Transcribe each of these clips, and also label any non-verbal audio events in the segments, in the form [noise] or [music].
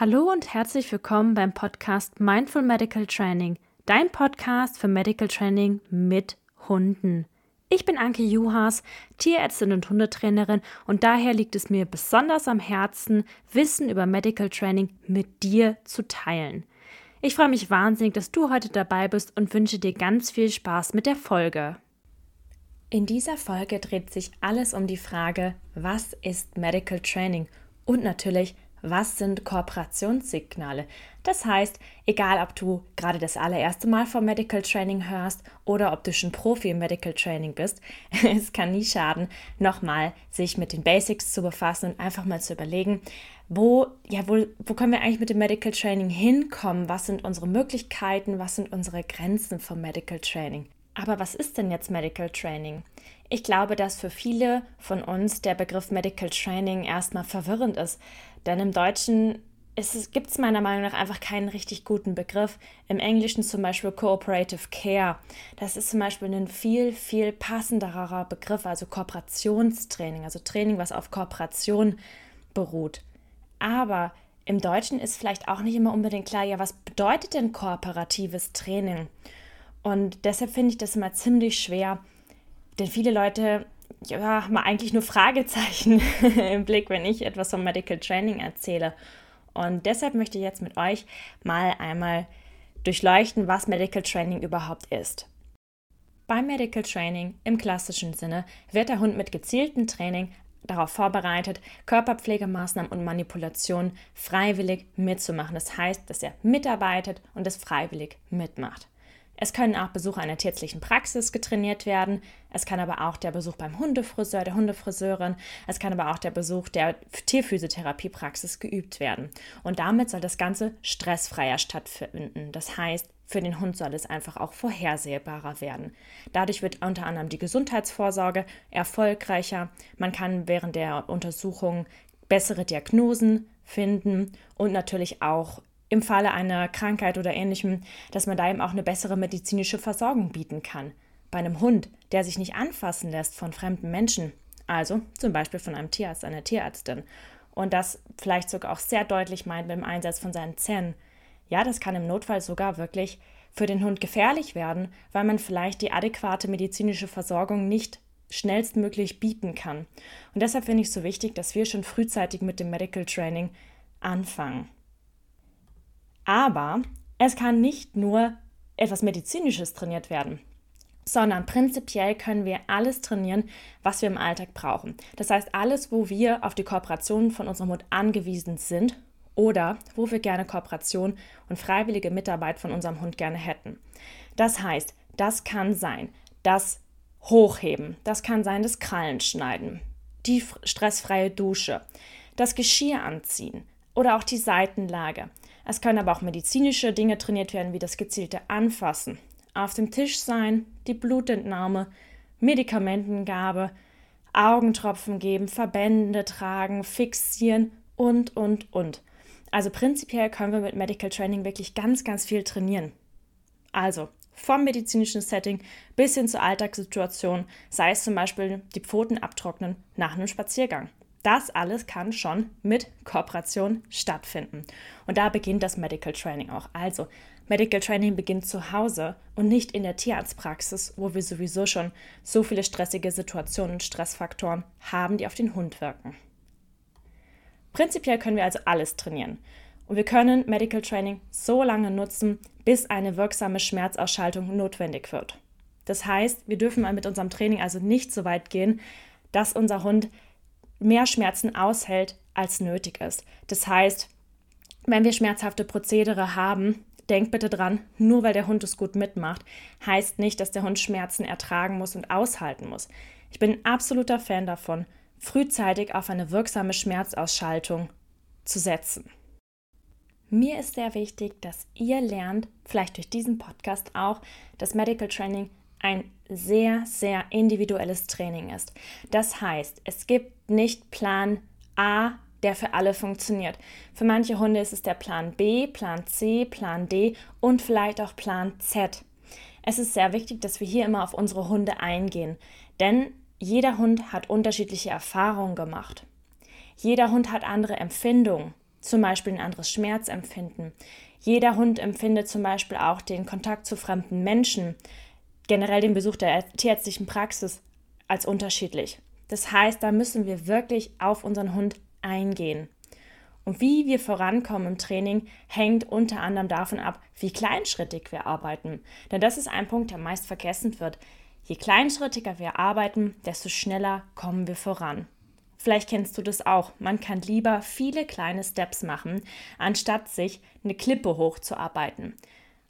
Hallo und herzlich willkommen beim Podcast Mindful Medical Training, dein Podcast für Medical Training mit Hunden. Ich bin Anke Juhas, Tierärztin und Hundetrainerin und daher liegt es mir besonders am Herzen, Wissen über Medical Training mit dir zu teilen. Ich freue mich wahnsinnig, dass du heute dabei bist und wünsche dir ganz viel Spaß mit der Folge. In dieser Folge dreht sich alles um die Frage, was ist Medical Training und natürlich, was sind Kooperationssignale? Das heißt, egal ob du gerade das allererste Mal vom Medical Training hörst oder ob du schon Profi im Medical Training bist, [laughs] es kann nie schaden, nochmal sich mit den Basics zu befassen und einfach mal zu überlegen, wo, ja, wo, wo können wir eigentlich mit dem Medical Training hinkommen? Was sind unsere Möglichkeiten? Was sind unsere Grenzen vom Medical Training? Aber was ist denn jetzt Medical Training? Ich glaube, dass für viele von uns der Begriff Medical Training erstmal verwirrend ist, denn im Deutschen gibt es meiner Meinung nach einfach keinen richtig guten Begriff. Im Englischen zum Beispiel Cooperative Care. Das ist zum Beispiel ein viel, viel passenderer Begriff, also Kooperationstraining, also Training, was auf Kooperation beruht. Aber im Deutschen ist vielleicht auch nicht immer unbedingt klar, ja, was bedeutet denn kooperatives Training? Und deshalb finde ich das immer ziemlich schwer, denn viele Leute ja, haben eigentlich nur Fragezeichen [laughs] im Blick, wenn ich etwas vom Medical Training erzähle. Und deshalb möchte ich jetzt mit euch mal einmal durchleuchten, was Medical Training überhaupt ist. Beim Medical Training im klassischen Sinne wird der Hund mit gezieltem Training darauf vorbereitet, Körperpflegemaßnahmen und Manipulationen freiwillig mitzumachen. Das heißt, dass er mitarbeitet und es freiwillig mitmacht. Es können auch Besuche einer tierärztlichen Praxis getrainiert werden. Es kann aber auch der Besuch beim Hundefriseur, der Hundefriseurin. Es kann aber auch der Besuch der Tierphysiotherapiepraxis geübt werden. Und damit soll das Ganze stressfreier stattfinden. Das heißt, für den Hund soll es einfach auch vorhersehbarer werden. Dadurch wird unter anderem die Gesundheitsvorsorge erfolgreicher. Man kann während der Untersuchung bessere Diagnosen finden und natürlich auch im Falle einer Krankheit oder ähnlichem, dass man da eben auch eine bessere medizinische Versorgung bieten kann. Bei einem Hund, der sich nicht anfassen lässt von fremden Menschen, also zum Beispiel von einem Tierarzt, einer Tierärztin, und das vielleicht sogar auch sehr deutlich meint mit dem Einsatz von seinen Zähnen, ja, das kann im Notfall sogar wirklich für den Hund gefährlich werden, weil man vielleicht die adäquate medizinische Versorgung nicht schnellstmöglich bieten kann. Und deshalb finde ich es so wichtig, dass wir schon frühzeitig mit dem Medical Training anfangen. Aber es kann nicht nur etwas Medizinisches trainiert werden, sondern prinzipiell können wir alles trainieren, was wir im Alltag brauchen. Das heißt, alles, wo wir auf die Kooperation von unserem Hund angewiesen sind oder wo wir gerne Kooperation und freiwillige Mitarbeit von unserem Hund gerne hätten. Das heißt, das kann sein, das Hochheben, das kann sein, das Krallenschneiden, die stressfreie Dusche, das Geschirr anziehen oder auch die Seitenlage. Es können aber auch medizinische Dinge trainiert werden, wie das gezielte Anfassen, auf dem Tisch sein, die Blutentnahme, Medikamentengabe, Augentropfen geben, Verbände tragen, fixieren und, und, und. Also prinzipiell können wir mit Medical Training wirklich ganz, ganz viel trainieren. Also vom medizinischen Setting bis hin zur Alltagssituation, sei es zum Beispiel die Pfoten abtrocknen nach einem Spaziergang. Das alles kann schon mit Kooperation stattfinden. Und da beginnt das Medical Training auch. Also, Medical Training beginnt zu Hause und nicht in der Tierarztpraxis, wo wir sowieso schon so viele stressige Situationen und Stressfaktoren haben, die auf den Hund wirken. Prinzipiell können wir also alles trainieren. Und wir können Medical Training so lange nutzen, bis eine wirksame Schmerzausschaltung notwendig wird. Das heißt, wir dürfen mit unserem Training also nicht so weit gehen, dass unser Hund mehr Schmerzen aushält, als nötig ist. Das heißt, wenn wir schmerzhafte Prozedere haben, denkt bitte dran, nur weil der Hund es gut mitmacht, heißt nicht, dass der Hund Schmerzen ertragen muss und aushalten muss. Ich bin ein absoluter Fan davon, frühzeitig auf eine wirksame Schmerzausschaltung zu setzen. Mir ist sehr wichtig, dass ihr lernt, vielleicht durch diesen Podcast auch, dass Medical Training ein sehr, sehr individuelles Training ist. Das heißt, es gibt nicht Plan A, der für alle funktioniert. Für manche Hunde ist es der Plan B, Plan C, Plan D und vielleicht auch Plan Z. Es ist sehr wichtig, dass wir hier immer auf unsere Hunde eingehen, denn jeder Hund hat unterschiedliche Erfahrungen gemacht. Jeder Hund hat andere Empfindungen zum Beispiel ein anderes Schmerzempfinden. Jeder Hund empfindet zum Beispiel auch den Kontakt zu fremden Menschen, generell den Besuch der tierärztlichen Praxis als unterschiedlich. Das heißt, da müssen wir wirklich auf unseren Hund eingehen. Und wie wir vorankommen im Training, hängt unter anderem davon ab, wie kleinschrittig wir arbeiten. Denn das ist ein Punkt, der meist vergessen wird. Je kleinschrittiger wir arbeiten, desto schneller kommen wir voran. Vielleicht kennst du das auch. Man kann lieber viele kleine Steps machen, anstatt sich eine Klippe hochzuarbeiten.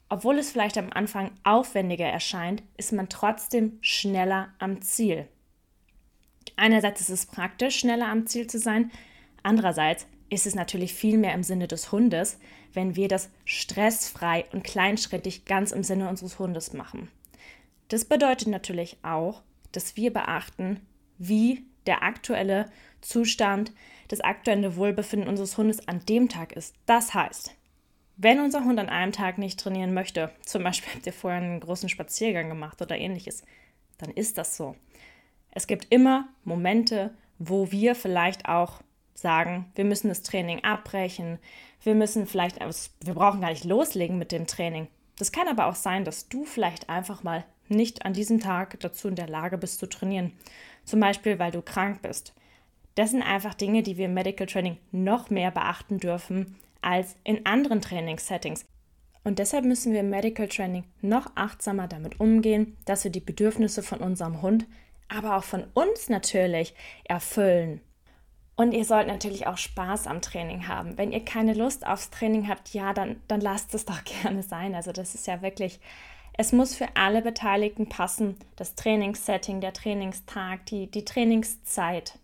Obwohl es vielleicht am Anfang aufwendiger erscheint, ist man trotzdem schneller am Ziel. Einerseits ist es praktisch, schneller am Ziel zu sein. Andererseits ist es natürlich viel mehr im Sinne des Hundes, wenn wir das stressfrei und kleinschrittig ganz im Sinne unseres Hundes machen. Das bedeutet natürlich auch, dass wir beachten, wie der aktuelle Zustand, das aktuelle Wohlbefinden unseres Hundes an dem Tag ist. Das heißt, wenn unser Hund an einem Tag nicht trainieren möchte, zum Beispiel habt ihr vorher einen großen Spaziergang gemacht oder ähnliches, dann ist das so. Es gibt immer Momente, wo wir vielleicht auch sagen, wir müssen das Training abbrechen, wir müssen vielleicht, wir brauchen gar nicht loslegen mit dem Training. Das kann aber auch sein, dass du vielleicht einfach mal nicht an diesem Tag dazu in der Lage bist zu trainieren. Zum Beispiel, weil du krank bist. Das sind einfach Dinge, die wir im Medical Training noch mehr beachten dürfen als in anderen Trainingssettings. Und deshalb müssen wir im Medical Training noch achtsamer damit umgehen, dass wir die Bedürfnisse von unserem Hund, aber auch von uns natürlich erfüllen. Und ihr sollt natürlich auch Spaß am Training haben. Wenn ihr keine Lust aufs Training habt, ja, dann, dann lasst es doch [laughs] gerne sein. Also das ist ja wirklich, es muss für alle Beteiligten passen. Das Trainingssetting, der Trainingstag, die, die Trainingszeit.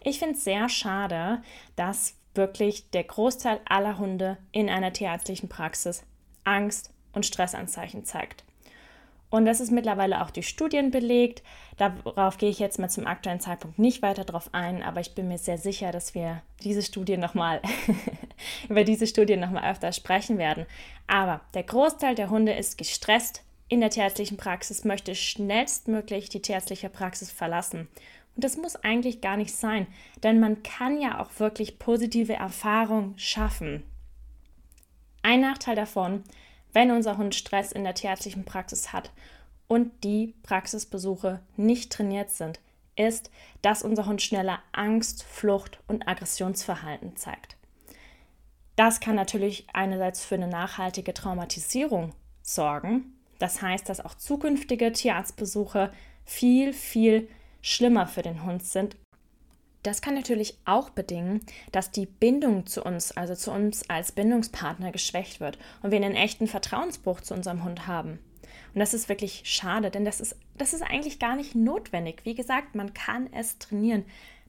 Ich finde es sehr schade, dass wirklich der Großteil aller Hunde in einer tierärztlichen Praxis Angst und Stressanzeichen zeigt. Und das ist mittlerweile auch durch Studien belegt. Darauf gehe ich jetzt mal zum aktuellen Zeitpunkt nicht weiter drauf ein, aber ich bin mir sehr sicher, dass wir diese Studien nochmal [laughs] über diese Studien nochmal öfter sprechen werden. Aber der Großteil der Hunde ist gestresst in der tierärztlichen Praxis, möchte schnellstmöglich die tierärztliche Praxis verlassen. Und das muss eigentlich gar nicht sein, denn man kann ja auch wirklich positive Erfahrungen schaffen. Ein Nachteil davon wenn unser Hund Stress in der tierärztlichen Praxis hat und die Praxisbesuche nicht trainiert sind, ist, dass unser Hund schneller Angst, Flucht und Aggressionsverhalten zeigt. Das kann natürlich einerseits für eine nachhaltige Traumatisierung sorgen. Das heißt, dass auch zukünftige Tierarztbesuche viel, viel schlimmer für den Hund sind das kann natürlich auch bedingen, dass die Bindung zu uns, also zu uns als Bindungspartner, geschwächt wird und wir einen echten Vertrauensbruch zu unserem Hund haben. Und das ist wirklich schade, denn das ist, das ist eigentlich gar nicht notwendig. Wie gesagt, man kann es trainieren.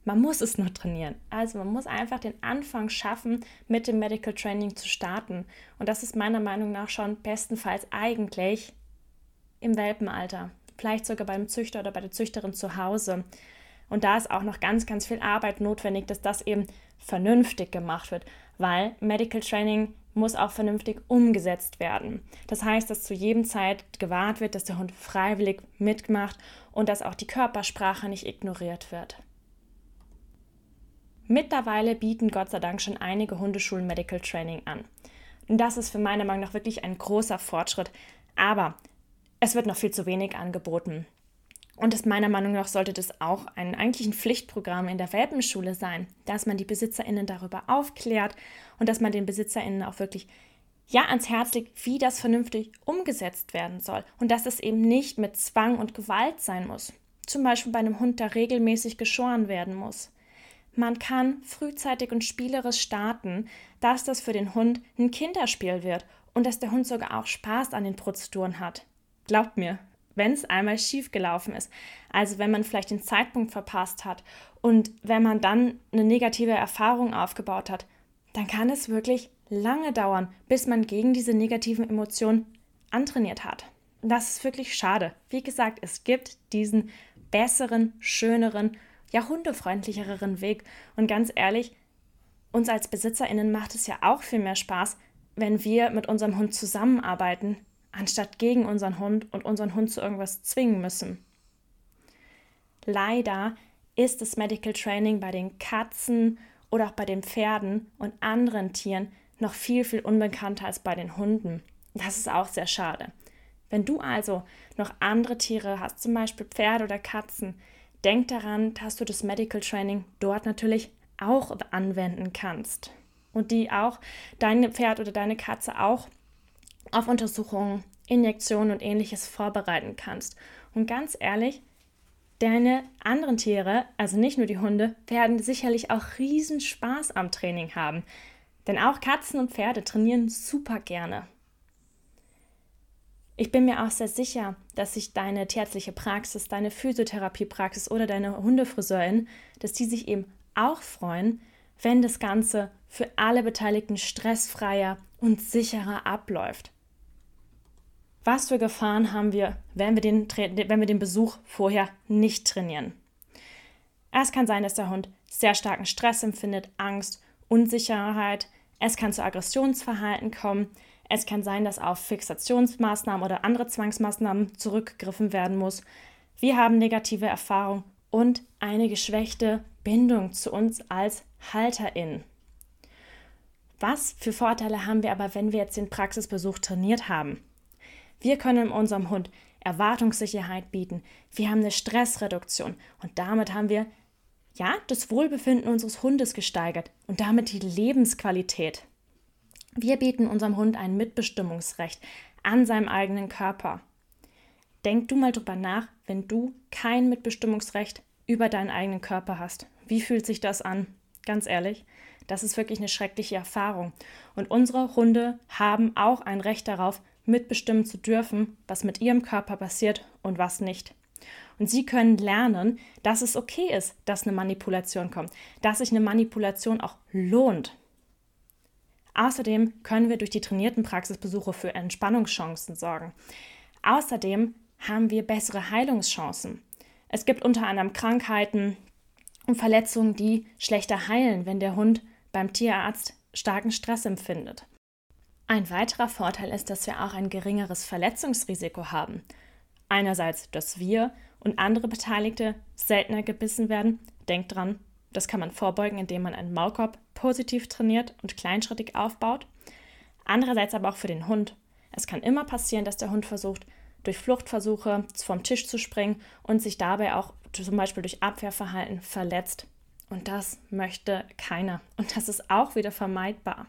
Man muss es nur trainieren. Also man muss einfach den Anfang schaffen, mit dem Medical Training zu starten. Und das ist meiner Meinung nach schon bestenfalls eigentlich im Welpenalter. Vielleicht sogar beim Züchter oder bei der Züchterin zu Hause. Und da ist auch noch ganz, ganz viel Arbeit notwendig, dass das eben vernünftig gemacht wird, weil Medical Training muss auch vernünftig umgesetzt werden. Das heißt, dass zu jedem Zeit gewahrt wird, dass der Hund freiwillig mitmacht und dass auch die Körpersprache nicht ignoriert wird. Mittlerweile bieten Gott sei Dank schon einige Hundeschulen Medical Training an. Und das ist für meine Meinung nach wirklich ein großer Fortschritt. Aber es wird noch viel zu wenig angeboten. Und das meiner Meinung nach sollte das auch ein eigentlich ein Pflichtprogramm in der Welpenschule sein, dass man die BesitzerInnen darüber aufklärt und dass man den BesitzerInnen auch wirklich ja ans Herz legt, wie das vernünftig umgesetzt werden soll und dass es eben nicht mit Zwang und Gewalt sein muss. Zum Beispiel bei einem Hund, der regelmäßig geschoren werden muss. Man kann frühzeitig und spielerisch starten, dass das für den Hund ein Kinderspiel wird und dass der Hund sogar auch Spaß an den Prozeduren hat. Glaubt mir, wenn es einmal schief gelaufen ist. Also wenn man vielleicht den Zeitpunkt verpasst hat und wenn man dann eine negative Erfahrung aufgebaut hat, dann kann es wirklich lange dauern, bis man gegen diese negativen Emotionen antrainiert hat. Das ist wirklich schade. Wie gesagt, es gibt diesen besseren, schöneren, ja hundefreundlicheren Weg. Und ganz ehrlich, uns als BesitzerInnen macht es ja auch viel mehr Spaß, wenn wir mit unserem Hund zusammenarbeiten, anstatt gegen unseren Hund und unseren Hund zu irgendwas zwingen müssen. Leider ist das Medical Training bei den Katzen oder auch bei den Pferden und anderen Tieren noch viel, viel unbekannter als bei den Hunden. Das ist auch sehr schade. Wenn du also noch andere Tiere hast, zum Beispiel Pferde oder Katzen, denk daran, dass du das Medical Training dort natürlich auch anwenden kannst und die auch dein Pferd oder deine Katze auch auf Untersuchungen, Injektionen und ähnliches vorbereiten kannst. Und ganz ehrlich, deine anderen Tiere, also nicht nur die Hunde, werden sicherlich auch riesen Spaß am Training haben. Denn auch Katzen und Pferde trainieren super gerne. Ich bin mir auch sehr sicher, dass sich deine tierärztliche Praxis, deine Physiotherapiepraxis oder deine Hundefriseurin, dass die sich eben auch freuen, wenn das Ganze für alle Beteiligten stressfreier und sicherer abläuft. Was für Gefahren haben wir, wenn wir den, wenn wir den Besuch vorher nicht trainieren? Es kann sein, dass der Hund sehr starken Stress empfindet, Angst, Unsicherheit. Es kann zu Aggressionsverhalten kommen. Es kann sein, dass auf Fixationsmaßnahmen oder andere Zwangsmaßnahmen zurückgegriffen werden muss. Wir haben negative Erfahrungen und eine geschwächte Bindung zu uns als HalterInnen. Was für Vorteile haben wir aber, wenn wir jetzt den Praxisbesuch trainiert haben? Wir können unserem Hund Erwartungssicherheit bieten. Wir haben eine Stressreduktion und damit haben wir ja das Wohlbefinden unseres Hundes gesteigert und damit die Lebensqualität. Wir bieten unserem Hund ein Mitbestimmungsrecht an seinem eigenen Körper. Denk du mal drüber nach, wenn du kein Mitbestimmungsrecht über deinen eigenen Körper hast. Wie fühlt sich das an? Ganz ehrlich, das ist wirklich eine schreckliche Erfahrung. Und unsere Hunde haben auch ein Recht darauf, mitbestimmen zu dürfen, was mit ihrem Körper passiert und was nicht. Und sie können lernen, dass es okay ist, dass eine Manipulation kommt, dass sich eine Manipulation auch lohnt. Außerdem können wir durch die trainierten Praxisbesuche für Entspannungschancen sorgen. Außerdem haben wir bessere Heilungschancen. Es gibt unter anderem Krankheiten und Verletzungen, die schlechter heilen, wenn der Hund beim Tierarzt starken Stress empfindet. Ein weiterer Vorteil ist, dass wir auch ein geringeres Verletzungsrisiko haben. Einerseits, dass wir und andere Beteiligte seltener gebissen werden. Denkt dran, das kann man vorbeugen, indem man einen Maulkorb positiv trainiert und kleinschrittig aufbaut. Andererseits aber auch für den Hund. Es kann immer passieren, dass der Hund versucht, durch Fluchtversuche vom Tisch zu springen und sich dabei auch zum Beispiel durch Abwehrverhalten verletzt. Und das möchte keiner. Und das ist auch wieder vermeidbar.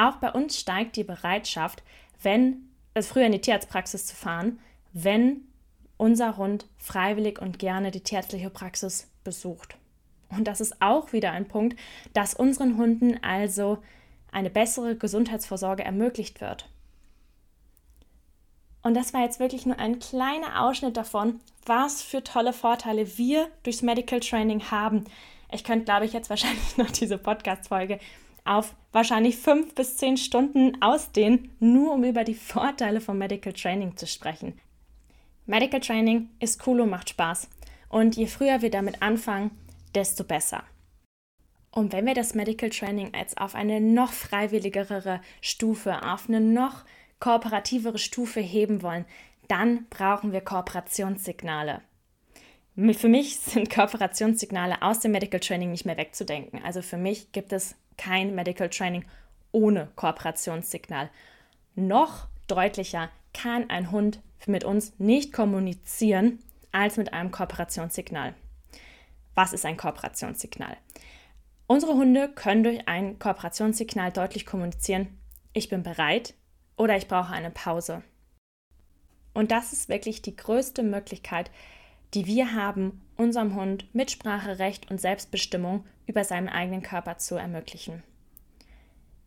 Auch bei uns steigt die Bereitschaft, wenn, also früher in die Tierarztpraxis zu fahren, wenn unser Hund freiwillig und gerne die tierärztliche Praxis besucht. Und das ist auch wieder ein Punkt, dass unseren Hunden also eine bessere Gesundheitsvorsorge ermöglicht wird. Und das war jetzt wirklich nur ein kleiner Ausschnitt davon, was für tolle Vorteile wir durchs Medical Training haben. Ich könnte, glaube ich, jetzt wahrscheinlich [laughs] noch diese Podcast-Folge auf wahrscheinlich fünf bis zehn Stunden ausdehnen, nur um über die Vorteile von Medical Training zu sprechen. Medical Training ist cool und macht Spaß. Und je früher wir damit anfangen, desto besser. Und wenn wir das Medical Training als auf eine noch freiwilligere Stufe, auf eine noch kooperativere Stufe heben wollen, dann brauchen wir Kooperationssignale. Für mich sind Kooperationssignale aus dem Medical Training nicht mehr wegzudenken. Also für mich gibt es kein Medical Training ohne Kooperationssignal. Noch deutlicher kann ein Hund mit uns nicht kommunizieren als mit einem Kooperationssignal. Was ist ein Kooperationssignal? Unsere Hunde können durch ein Kooperationssignal deutlich kommunizieren, ich bin bereit oder ich brauche eine Pause. Und das ist wirklich die größte Möglichkeit, die wir haben, unserem Hund Mitspracherecht und Selbstbestimmung über seinen eigenen Körper zu ermöglichen.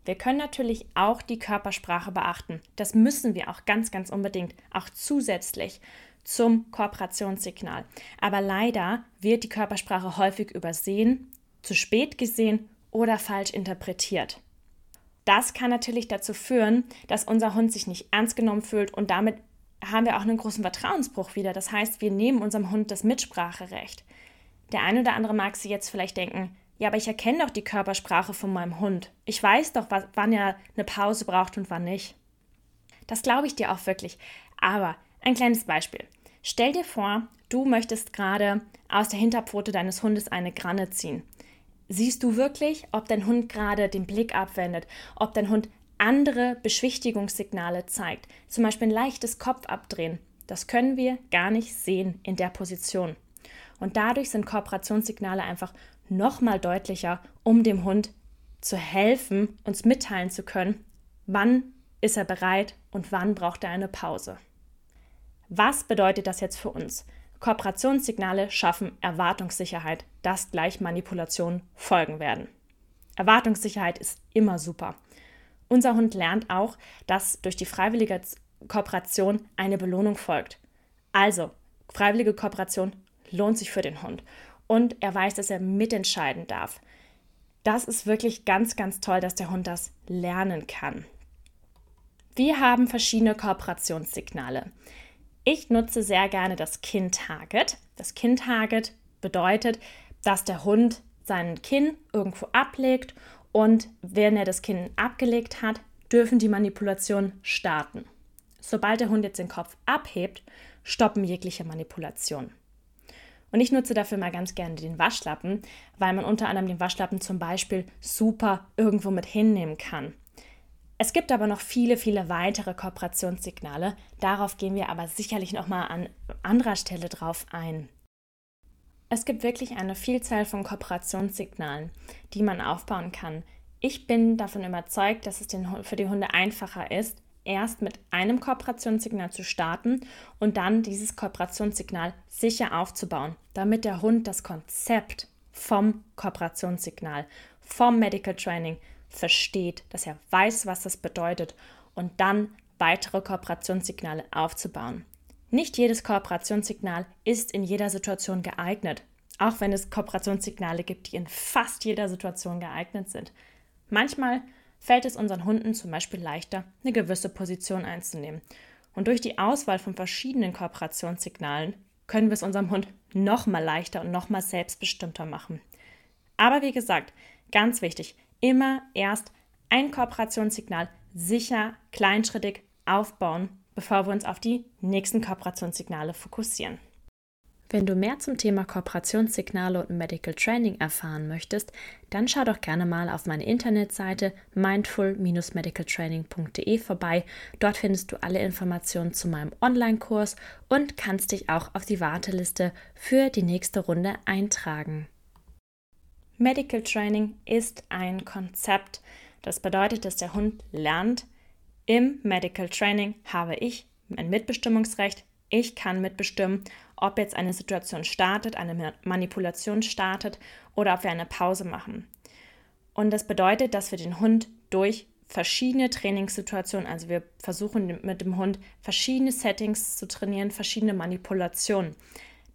Wir können natürlich auch die Körpersprache beachten. Das müssen wir auch ganz, ganz unbedingt, auch zusätzlich zum Kooperationssignal. Aber leider wird die Körpersprache häufig übersehen, zu spät gesehen oder falsch interpretiert. Das kann natürlich dazu führen, dass unser Hund sich nicht ernst genommen fühlt und damit haben wir auch einen großen Vertrauensbruch wieder. Das heißt, wir nehmen unserem Hund das Mitspracherecht. Der eine oder andere mag sich jetzt vielleicht denken, ja, aber ich erkenne doch die Körpersprache von meinem Hund. Ich weiß doch, wann er eine Pause braucht und wann nicht. Das glaube ich dir auch wirklich. Aber ein kleines Beispiel. Stell dir vor, du möchtest gerade aus der Hinterpfote deines Hundes eine Granne ziehen. Siehst du wirklich, ob dein Hund gerade den Blick abwendet, ob dein Hund andere Beschwichtigungssignale zeigt, zum Beispiel ein leichtes Kopfabdrehen. Das können wir gar nicht sehen in der Position. Und dadurch sind Kooperationssignale einfach noch mal deutlicher, um dem Hund zu helfen, uns mitteilen zu können, wann ist er bereit und wann braucht er eine Pause. Was bedeutet das jetzt für uns? Kooperationssignale schaffen Erwartungssicherheit, dass gleich Manipulationen folgen werden. Erwartungssicherheit ist immer super. Unser Hund lernt auch, dass durch die freiwillige Kooperation eine Belohnung folgt. Also, freiwillige Kooperation lohnt sich für den Hund und er weiß, dass er mitentscheiden darf. Das ist wirklich ganz, ganz toll, dass der Hund das lernen kann. Wir haben verschiedene Kooperationssignale. Ich nutze sehr gerne das Kinn-Target. Das Kinn-Target bedeutet, dass der Hund seinen Kinn irgendwo ablegt und wenn er das Kinn abgelegt hat, dürfen die Manipulationen starten. Sobald der Hund jetzt den Kopf abhebt, stoppen jegliche Manipulationen. Und ich nutze dafür mal ganz gerne den Waschlappen, weil man unter anderem den Waschlappen zum Beispiel super irgendwo mit hinnehmen kann. Es gibt aber noch viele, viele weitere Kooperationssignale. Darauf gehen wir aber sicherlich nochmal an anderer Stelle drauf ein. Es gibt wirklich eine Vielzahl von Kooperationssignalen, die man aufbauen kann. Ich bin davon überzeugt, dass es für die Hunde einfacher ist, erst mit einem Kooperationssignal zu starten und dann dieses Kooperationssignal sicher aufzubauen, damit der Hund das Konzept vom Kooperationssignal, vom Medical Training versteht, dass er weiß, was das bedeutet und dann weitere Kooperationssignale aufzubauen. Nicht jedes Kooperationssignal ist in jeder Situation geeignet, auch wenn es Kooperationssignale gibt, die in fast jeder Situation geeignet sind. Manchmal fällt es unseren Hunden zum Beispiel leichter, eine gewisse Position einzunehmen. Und durch die Auswahl von verschiedenen Kooperationssignalen können wir es unserem Hund noch mal leichter und noch mal selbstbestimmter machen. Aber wie gesagt, ganz wichtig, immer erst ein Kooperationssignal sicher, kleinschrittig aufbauen, bevor wir uns auf die nächsten Kooperationssignale fokussieren. Wenn du mehr zum Thema Kooperationssignale und Medical Training erfahren möchtest, dann schau doch gerne mal auf meine Internetseite mindful-medicaltraining.de vorbei. Dort findest du alle Informationen zu meinem Online-Kurs und kannst dich auch auf die Warteliste für die nächste Runde eintragen. Medical Training ist ein Konzept. Das bedeutet, dass der Hund lernt, im Medical Training habe ich ein Mitbestimmungsrecht. Ich kann mitbestimmen, ob jetzt eine Situation startet, eine Manipulation startet oder ob wir eine Pause machen. Und das bedeutet, dass wir den Hund durch verschiedene Trainingssituationen, also wir versuchen mit dem Hund verschiedene Settings zu trainieren, verschiedene Manipulationen,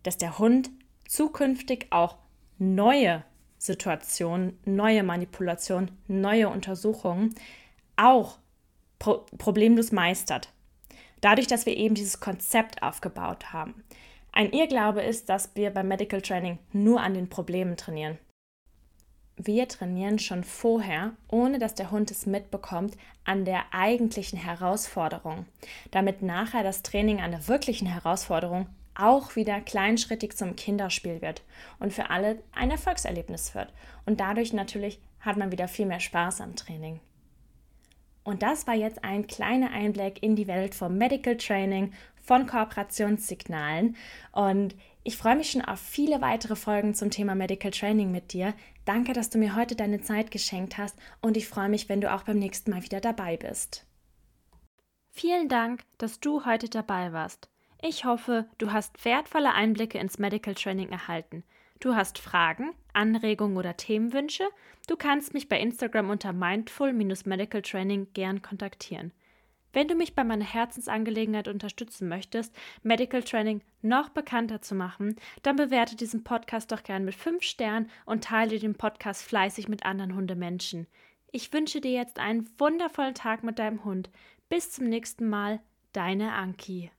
dass der Hund zukünftig auch neue Situationen, neue Manipulationen, neue Untersuchungen auch pro problemlos meistert. Dadurch, dass wir eben dieses Konzept aufgebaut haben. Ein Irrglaube ist, dass wir beim Medical Training nur an den Problemen trainieren. Wir trainieren schon vorher, ohne dass der Hund es mitbekommt, an der eigentlichen Herausforderung, damit nachher das Training an der wirklichen Herausforderung auch wieder kleinschrittig zum Kinderspiel wird und für alle ein Erfolgserlebnis wird. Und dadurch natürlich hat man wieder viel mehr Spaß am Training. Und das war jetzt ein kleiner Einblick in die Welt vom Medical Training, von Kooperationssignalen. Und ich freue mich schon auf viele weitere Folgen zum Thema Medical Training mit dir. Danke, dass du mir heute deine Zeit geschenkt hast und ich freue mich, wenn du auch beim nächsten Mal wieder dabei bist. Vielen Dank, dass du heute dabei warst. Ich hoffe, du hast wertvolle Einblicke ins Medical Training erhalten. Du hast Fragen, Anregungen oder Themenwünsche? Du kannst mich bei Instagram unter mindful-medical training gern kontaktieren. Wenn du mich bei meiner Herzensangelegenheit unterstützen möchtest, Medical Training noch bekannter zu machen, dann bewerte diesen Podcast doch gern mit 5 Sternen und teile den Podcast fleißig mit anderen Hundemenschen. Ich wünsche dir jetzt einen wundervollen Tag mit deinem Hund. Bis zum nächsten Mal, deine Anki.